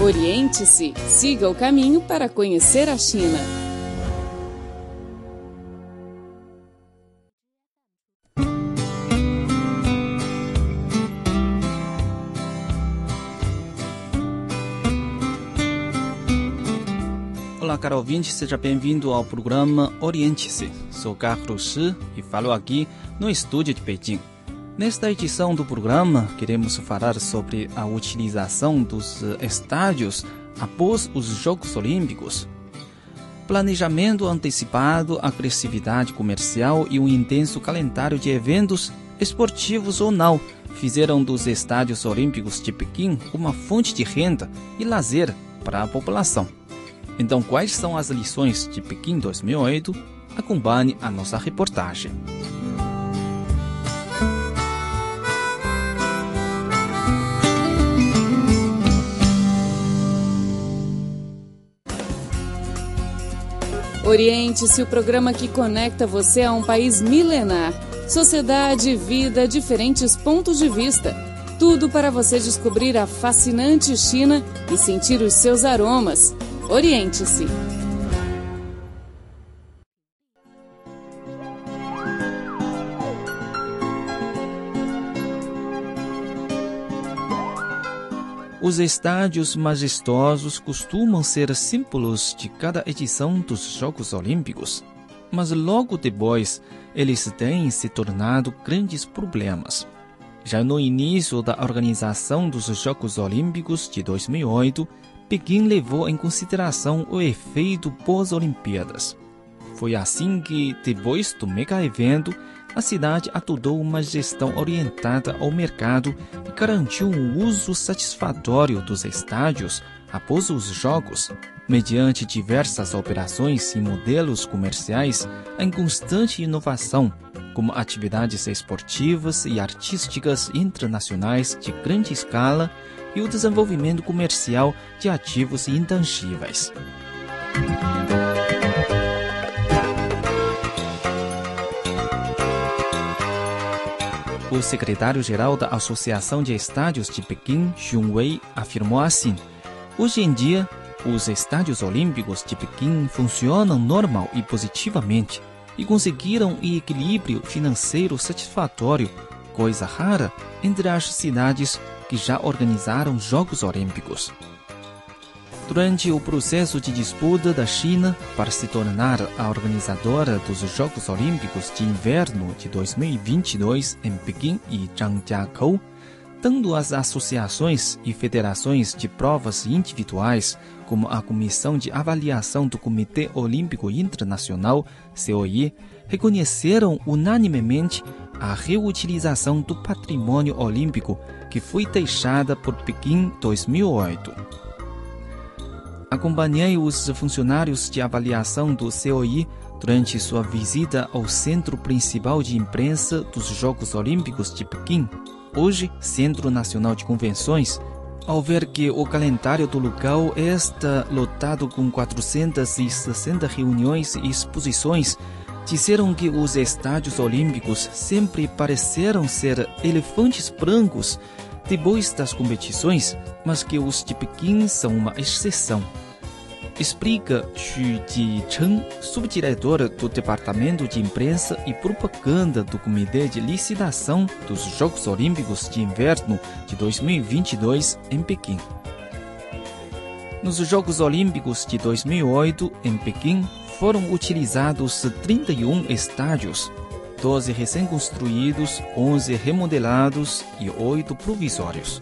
Oriente-se, siga o caminho para conhecer a China. Olá, caro ouvinte, seja bem-vindo ao programa Oriente-se. Sou Carlos Shi e falo aqui no estúdio de Pequim. Nesta edição do programa, queremos falar sobre a utilização dos eh, estádios após os Jogos Olímpicos. Planejamento antecipado, agressividade comercial e um intenso calendário de eventos, esportivos ou não, fizeram dos estádios olímpicos de Pequim uma fonte de renda e lazer para a população. Então, quais são as lições de Pequim 2008? Acompanhe a nossa reportagem. Oriente-se o programa que conecta você a um país milenar. Sociedade, vida, diferentes pontos de vista. Tudo para você descobrir a fascinante China e sentir os seus aromas. Oriente-se. Os estádios majestosos costumam ser símbolos de cada edição dos Jogos Olímpicos, mas logo depois eles têm se tornado grandes problemas. Já no início da organização dos Jogos Olímpicos de 2008, Pequim levou em consideração o efeito pós-Olimpíadas. Foi assim que, depois do mega evento, a cidade adotou uma gestão orientada ao mercado garantiu um uso satisfatório dos estádios após os jogos, mediante diversas operações e modelos comerciais em constante inovação, como atividades esportivas e artísticas internacionais de grande escala e o desenvolvimento comercial de ativos intangíveis. O secretário-geral da Associação de Estádios de Pequim, Xun Wei, afirmou assim: Hoje em dia, os estádios olímpicos de Pequim funcionam normal e positivamente e conseguiram um equilíbrio financeiro satisfatório, coisa rara entre as cidades que já organizaram Jogos Olímpicos. Durante o processo de disputa da China para se tornar a organizadora dos Jogos Olímpicos de Inverno de 2022 em Pequim e Zhangjiakou, tanto as associações e federações de provas individuais como a Comissão de Avaliação do Comitê Olímpico Internacional, COI, reconheceram unanimemente a reutilização do patrimônio olímpico que foi deixada por Pequim 2008 acompanhei os funcionários de avaliação do COI durante sua visita ao Centro Principal de Imprensa dos Jogos Olímpicos de Pequim, hoje Centro Nacional de Convenções, ao ver que o calendário do local está lotado com 460 reuniões e exposições, disseram que os estádios olímpicos sempre pareceram ser elefantes brancos depois das competições, mas que os de Pequim são uma exceção. Explica Xu Jicheng, subdiretora do Departamento de Imprensa e Propaganda do Comitê de Licitação dos Jogos Olímpicos de Inverno de 2022 em Pequim. Nos Jogos Olímpicos de 2008 em Pequim foram utilizados 31 estádios 12 recém-construídos, 11 remodelados e 8 provisórios.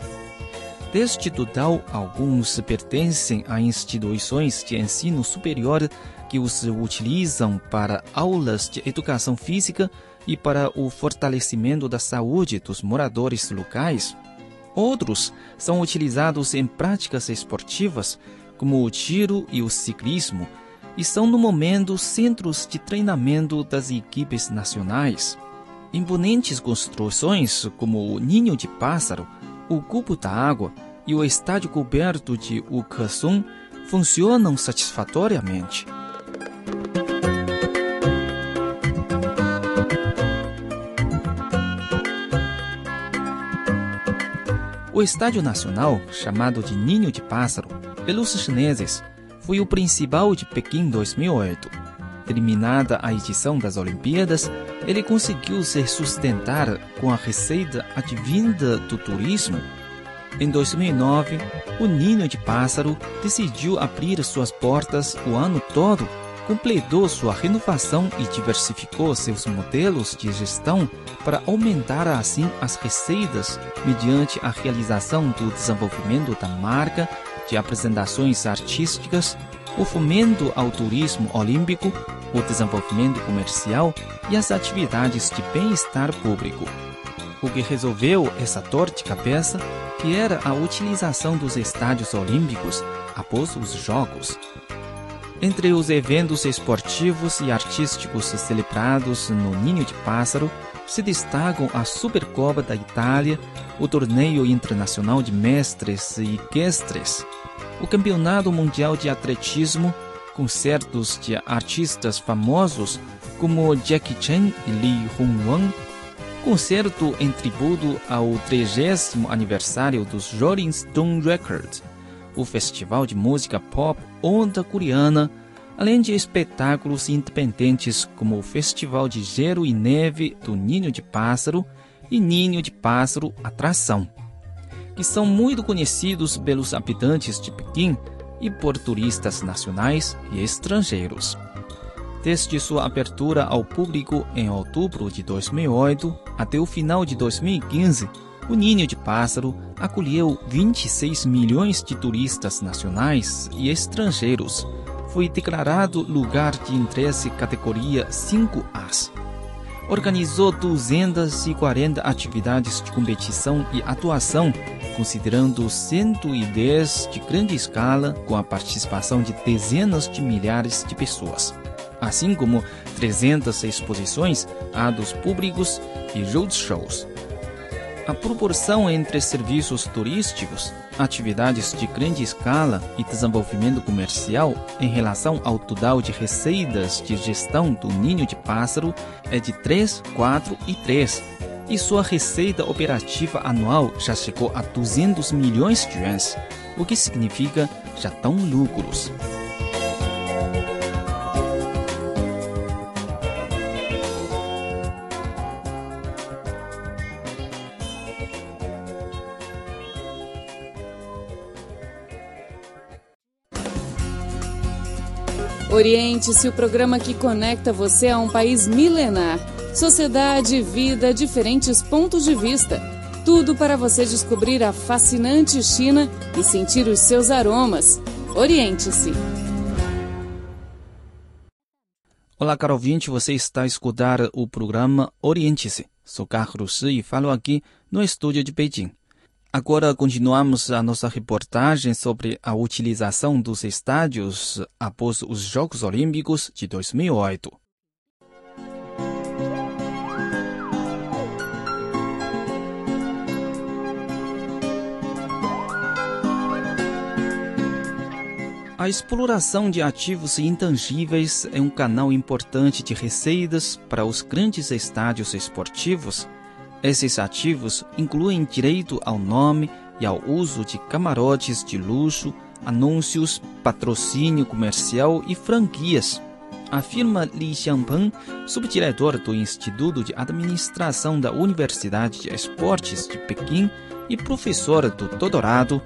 Deste total, alguns pertencem a instituições de ensino superior que os utilizam para aulas de educação física e para o fortalecimento da saúde dos moradores locais. Outros são utilizados em práticas esportivas, como o tiro e o ciclismo, e são no momento centros de treinamento das equipes nacionais. Imponentes construções como o Ninho de Pássaro, o Cubo da Água e o estádio coberto de Ukesung funcionam satisfatoriamente. O Estádio Nacional, chamado de Ninho de Pássaro, pelos chineses, foi o principal de Pequim 2008. Terminada a edição das Olimpíadas, ele conseguiu se sustentar com a receita advinda do turismo. Em 2009, o Ninho de Pássaro decidiu abrir suas portas o ano todo completou sua renovação e diversificou seus modelos de gestão para aumentar assim as receitas mediante a realização do desenvolvimento da marca, de apresentações artísticas, o fomento ao turismo olímpico, o desenvolvimento comercial e as atividades de bem-estar público. O que resolveu essa dor de cabeça, que era a utilização dos estádios olímpicos após os Jogos. Entre os eventos esportivos e artísticos celebrados no Ninho de Pássaro, se destacam a Supercopa da Itália, o Torneio Internacional de Mestres e Equestres, o Campeonato Mundial de Atletismo, concertos de artistas famosos como Jackie Chan e Lee Hong-wan, concerto em tributo ao 30 aniversário dos Rolling Stone Records, o Festival de Música Pop Onda Coreana, além de espetáculos independentes como o Festival de Gelo e Neve do Ninho de Pássaro e Ninho de Pássaro Atração, que são muito conhecidos pelos habitantes de Pequim e por turistas nacionais e estrangeiros. Desde sua abertura ao público em outubro de 2008 até o final de 2015, o Ninho de Pássaro acolheu 26 milhões de turistas nacionais e estrangeiros. Foi declarado lugar de interesse categoria 5A. Organizou 240 atividades de competição e atuação, considerando 110 de grande escala, com a participação de dezenas de milhares de pessoas assim como 300 exposições, atos públicos e roadshows. A proporção entre serviços turísticos, atividades de grande escala e desenvolvimento comercial em relação ao total de receitas de gestão do ninho de pássaro é de 3, 4 e 3, e sua receita operativa anual já chegou a 200 milhões de yuans, o que significa já tão lucros. Oriente-se o programa que conecta você a um país milenar. Sociedade, vida, diferentes pontos de vista. Tudo para você descobrir a fascinante China e sentir os seus aromas. Oriente-se. Olá, caro ouvinte, você está a escutar o programa Oriente-se. Sou Carlos e falo aqui no estúdio de Beijing. Agora continuamos a nossa reportagem sobre a utilização dos estádios após os Jogos Olímpicos de 2008. A exploração de ativos intangíveis é um canal importante de receitas para os grandes estádios esportivos esses ativos incluem direito ao nome e ao uso de camarotes de luxo, anúncios, patrocínio comercial e franquias. Afirma Li Xiangpeng, subdiretor do Instituto de Administração da Universidade de Esportes de Pequim e professor do doutorado,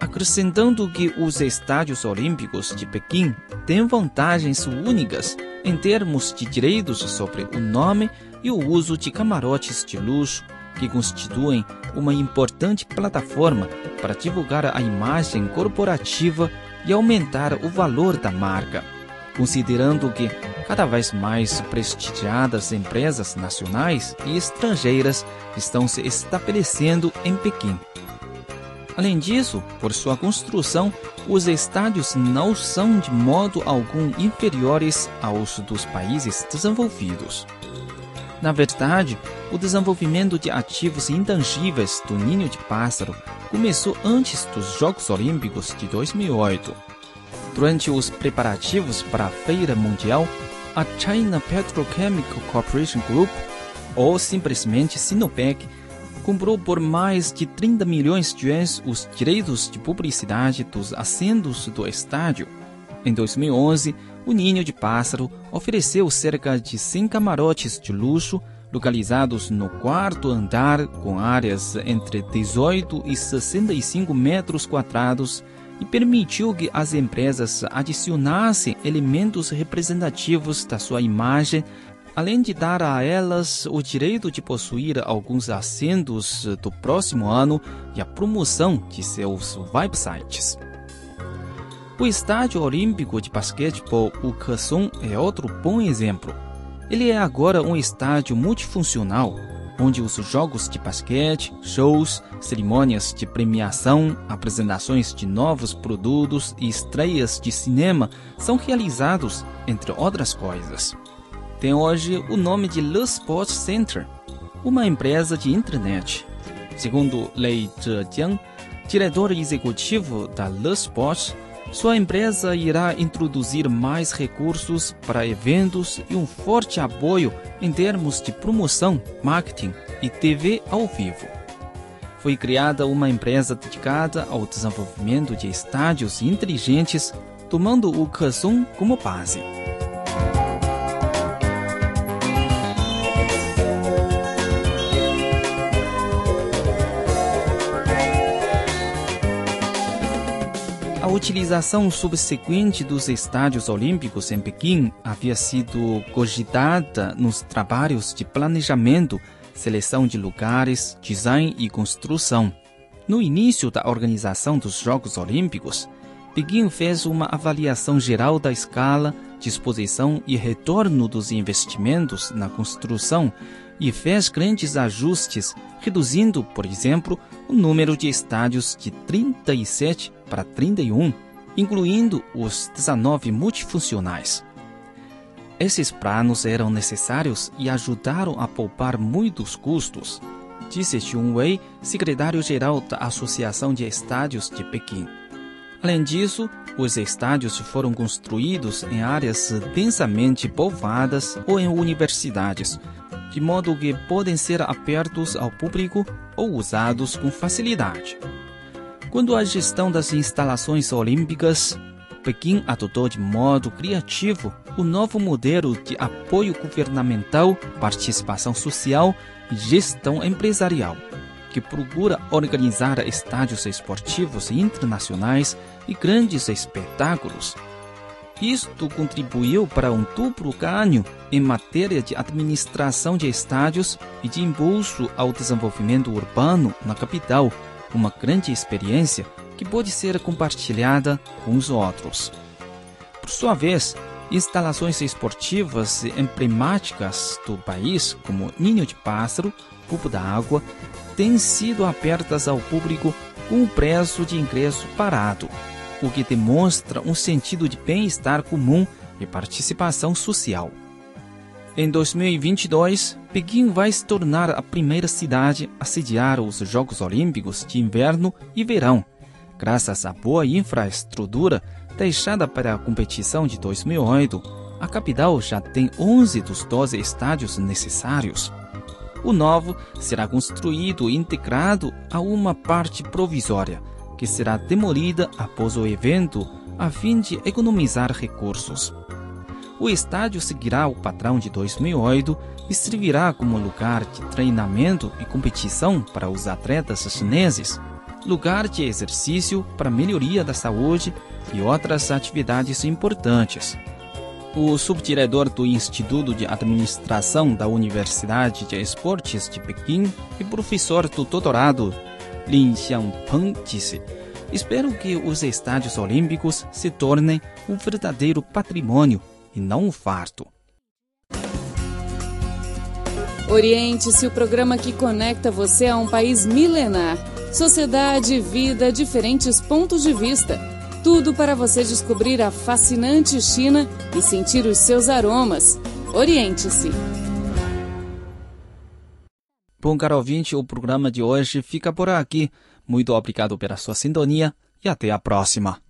acrescentando que os estádios olímpicos de Pequim têm vantagens únicas em termos de direitos sobre o nome e o uso de camarotes de luxo, que constituem uma importante plataforma para divulgar a imagem corporativa e aumentar o valor da marca, considerando que cada vez mais prestigiadas empresas nacionais e estrangeiras estão se estabelecendo em Pequim. Além disso, por sua construção, os estádios não são de modo algum inferiores aos dos países desenvolvidos. Na verdade, o desenvolvimento de ativos intangíveis do ninho de pássaro começou antes dos Jogos Olímpicos de 2008. Durante os preparativos para a Feira Mundial, a China Petrochemical Corporation Group, ou simplesmente Sinopec, comprou por mais de 30 milhões de yuans os direitos de publicidade dos assentos do estádio. Em 2011, o Ninho de Pássaro ofereceu cerca de 100 camarotes de luxo localizados no quarto andar com áreas entre 18 e 65 metros quadrados e permitiu que as empresas adicionassem elementos representativos da sua imagem além de dar a elas o direito de possuir alguns assentos do próximo ano e a promoção de seus websites. O Estádio Olímpico de Basquetebol, o Kassong, é outro bom exemplo. Ele é agora um estádio multifuncional, onde os jogos de basquete, shows, cerimônias de premiação, apresentações de novos produtos e estreias de cinema são realizados, entre outras coisas tem hoje o nome de Le Sport Center, uma empresa de internet. Segundo Lei Zhejiang, diretor executivo da Le Sport, sua empresa irá introduzir mais recursos para eventos e um forte apoio em termos de promoção, marketing e TV ao vivo. Foi criada uma empresa dedicada ao desenvolvimento de estádios inteligentes, tomando o Kassong como base. Utilização subsequente dos estádios olímpicos em Pequim havia sido cogitada nos trabalhos de planejamento, seleção de lugares, design e construção. No início da organização dos Jogos Olímpicos, Pequim fez uma avaliação geral da escala, disposição e retorno dos investimentos na construção e fez grandes ajustes, reduzindo, por exemplo, o número de estádios de 37 para 31, incluindo os 19 multifuncionais. Esses planos eram necessários e ajudaram a poupar muitos custos, disse Xun Wei, secretário-geral da Associação de Estádios de Pequim. Além disso, os estádios foram construídos em áreas densamente povoadas ou em universidades, de modo que podem ser abertos ao público ou usados com facilidade. Quando a gestão das instalações olímpicas, Pequim adotou de modo criativo o novo modelo de apoio governamental, participação social e gestão empresarial, que procura organizar estádios esportivos internacionais e grandes espetáculos. Isto contribuiu para um duplo ganho em matéria de administração de estádios e de impulso ao desenvolvimento urbano na capital uma grande experiência que pode ser compartilhada com os outros. Por sua vez, instalações esportivas emblemáticas do país, como Ninho de Pássaro, Cubo da Água, têm sido abertas ao público com o preço de ingresso parado, o que demonstra um sentido de bem-estar comum e participação social. Em 2022, Pequim vai se tornar a primeira cidade a sediar os Jogos Olímpicos de Inverno e Verão, graças à boa infraestrutura deixada para a competição de 2008. A capital já tem 11 dos 12 estádios necessários. O novo será construído integrado a uma parte provisória, que será demolida após o evento, a fim de economizar recursos o estádio seguirá o padrão de 2008 e servirá como lugar de treinamento e competição para os atletas chineses, lugar de exercício para melhoria da saúde e outras atividades importantes. O subdiretor do Instituto de Administração da Universidade de Esportes de Pequim e professor do doutorado Lin Xiangpeng disse: Espero que os estádios olímpicos se tornem um verdadeiro patrimônio e não um farto. Oriente-se o programa que conecta você a um país milenar. Sociedade, vida, diferentes pontos de vista. Tudo para você descobrir a fascinante China e sentir os seus aromas. Oriente-se. Bom, caro ouvinte, o programa de hoje fica por aqui. Muito obrigado pela sua sintonia e até a próxima.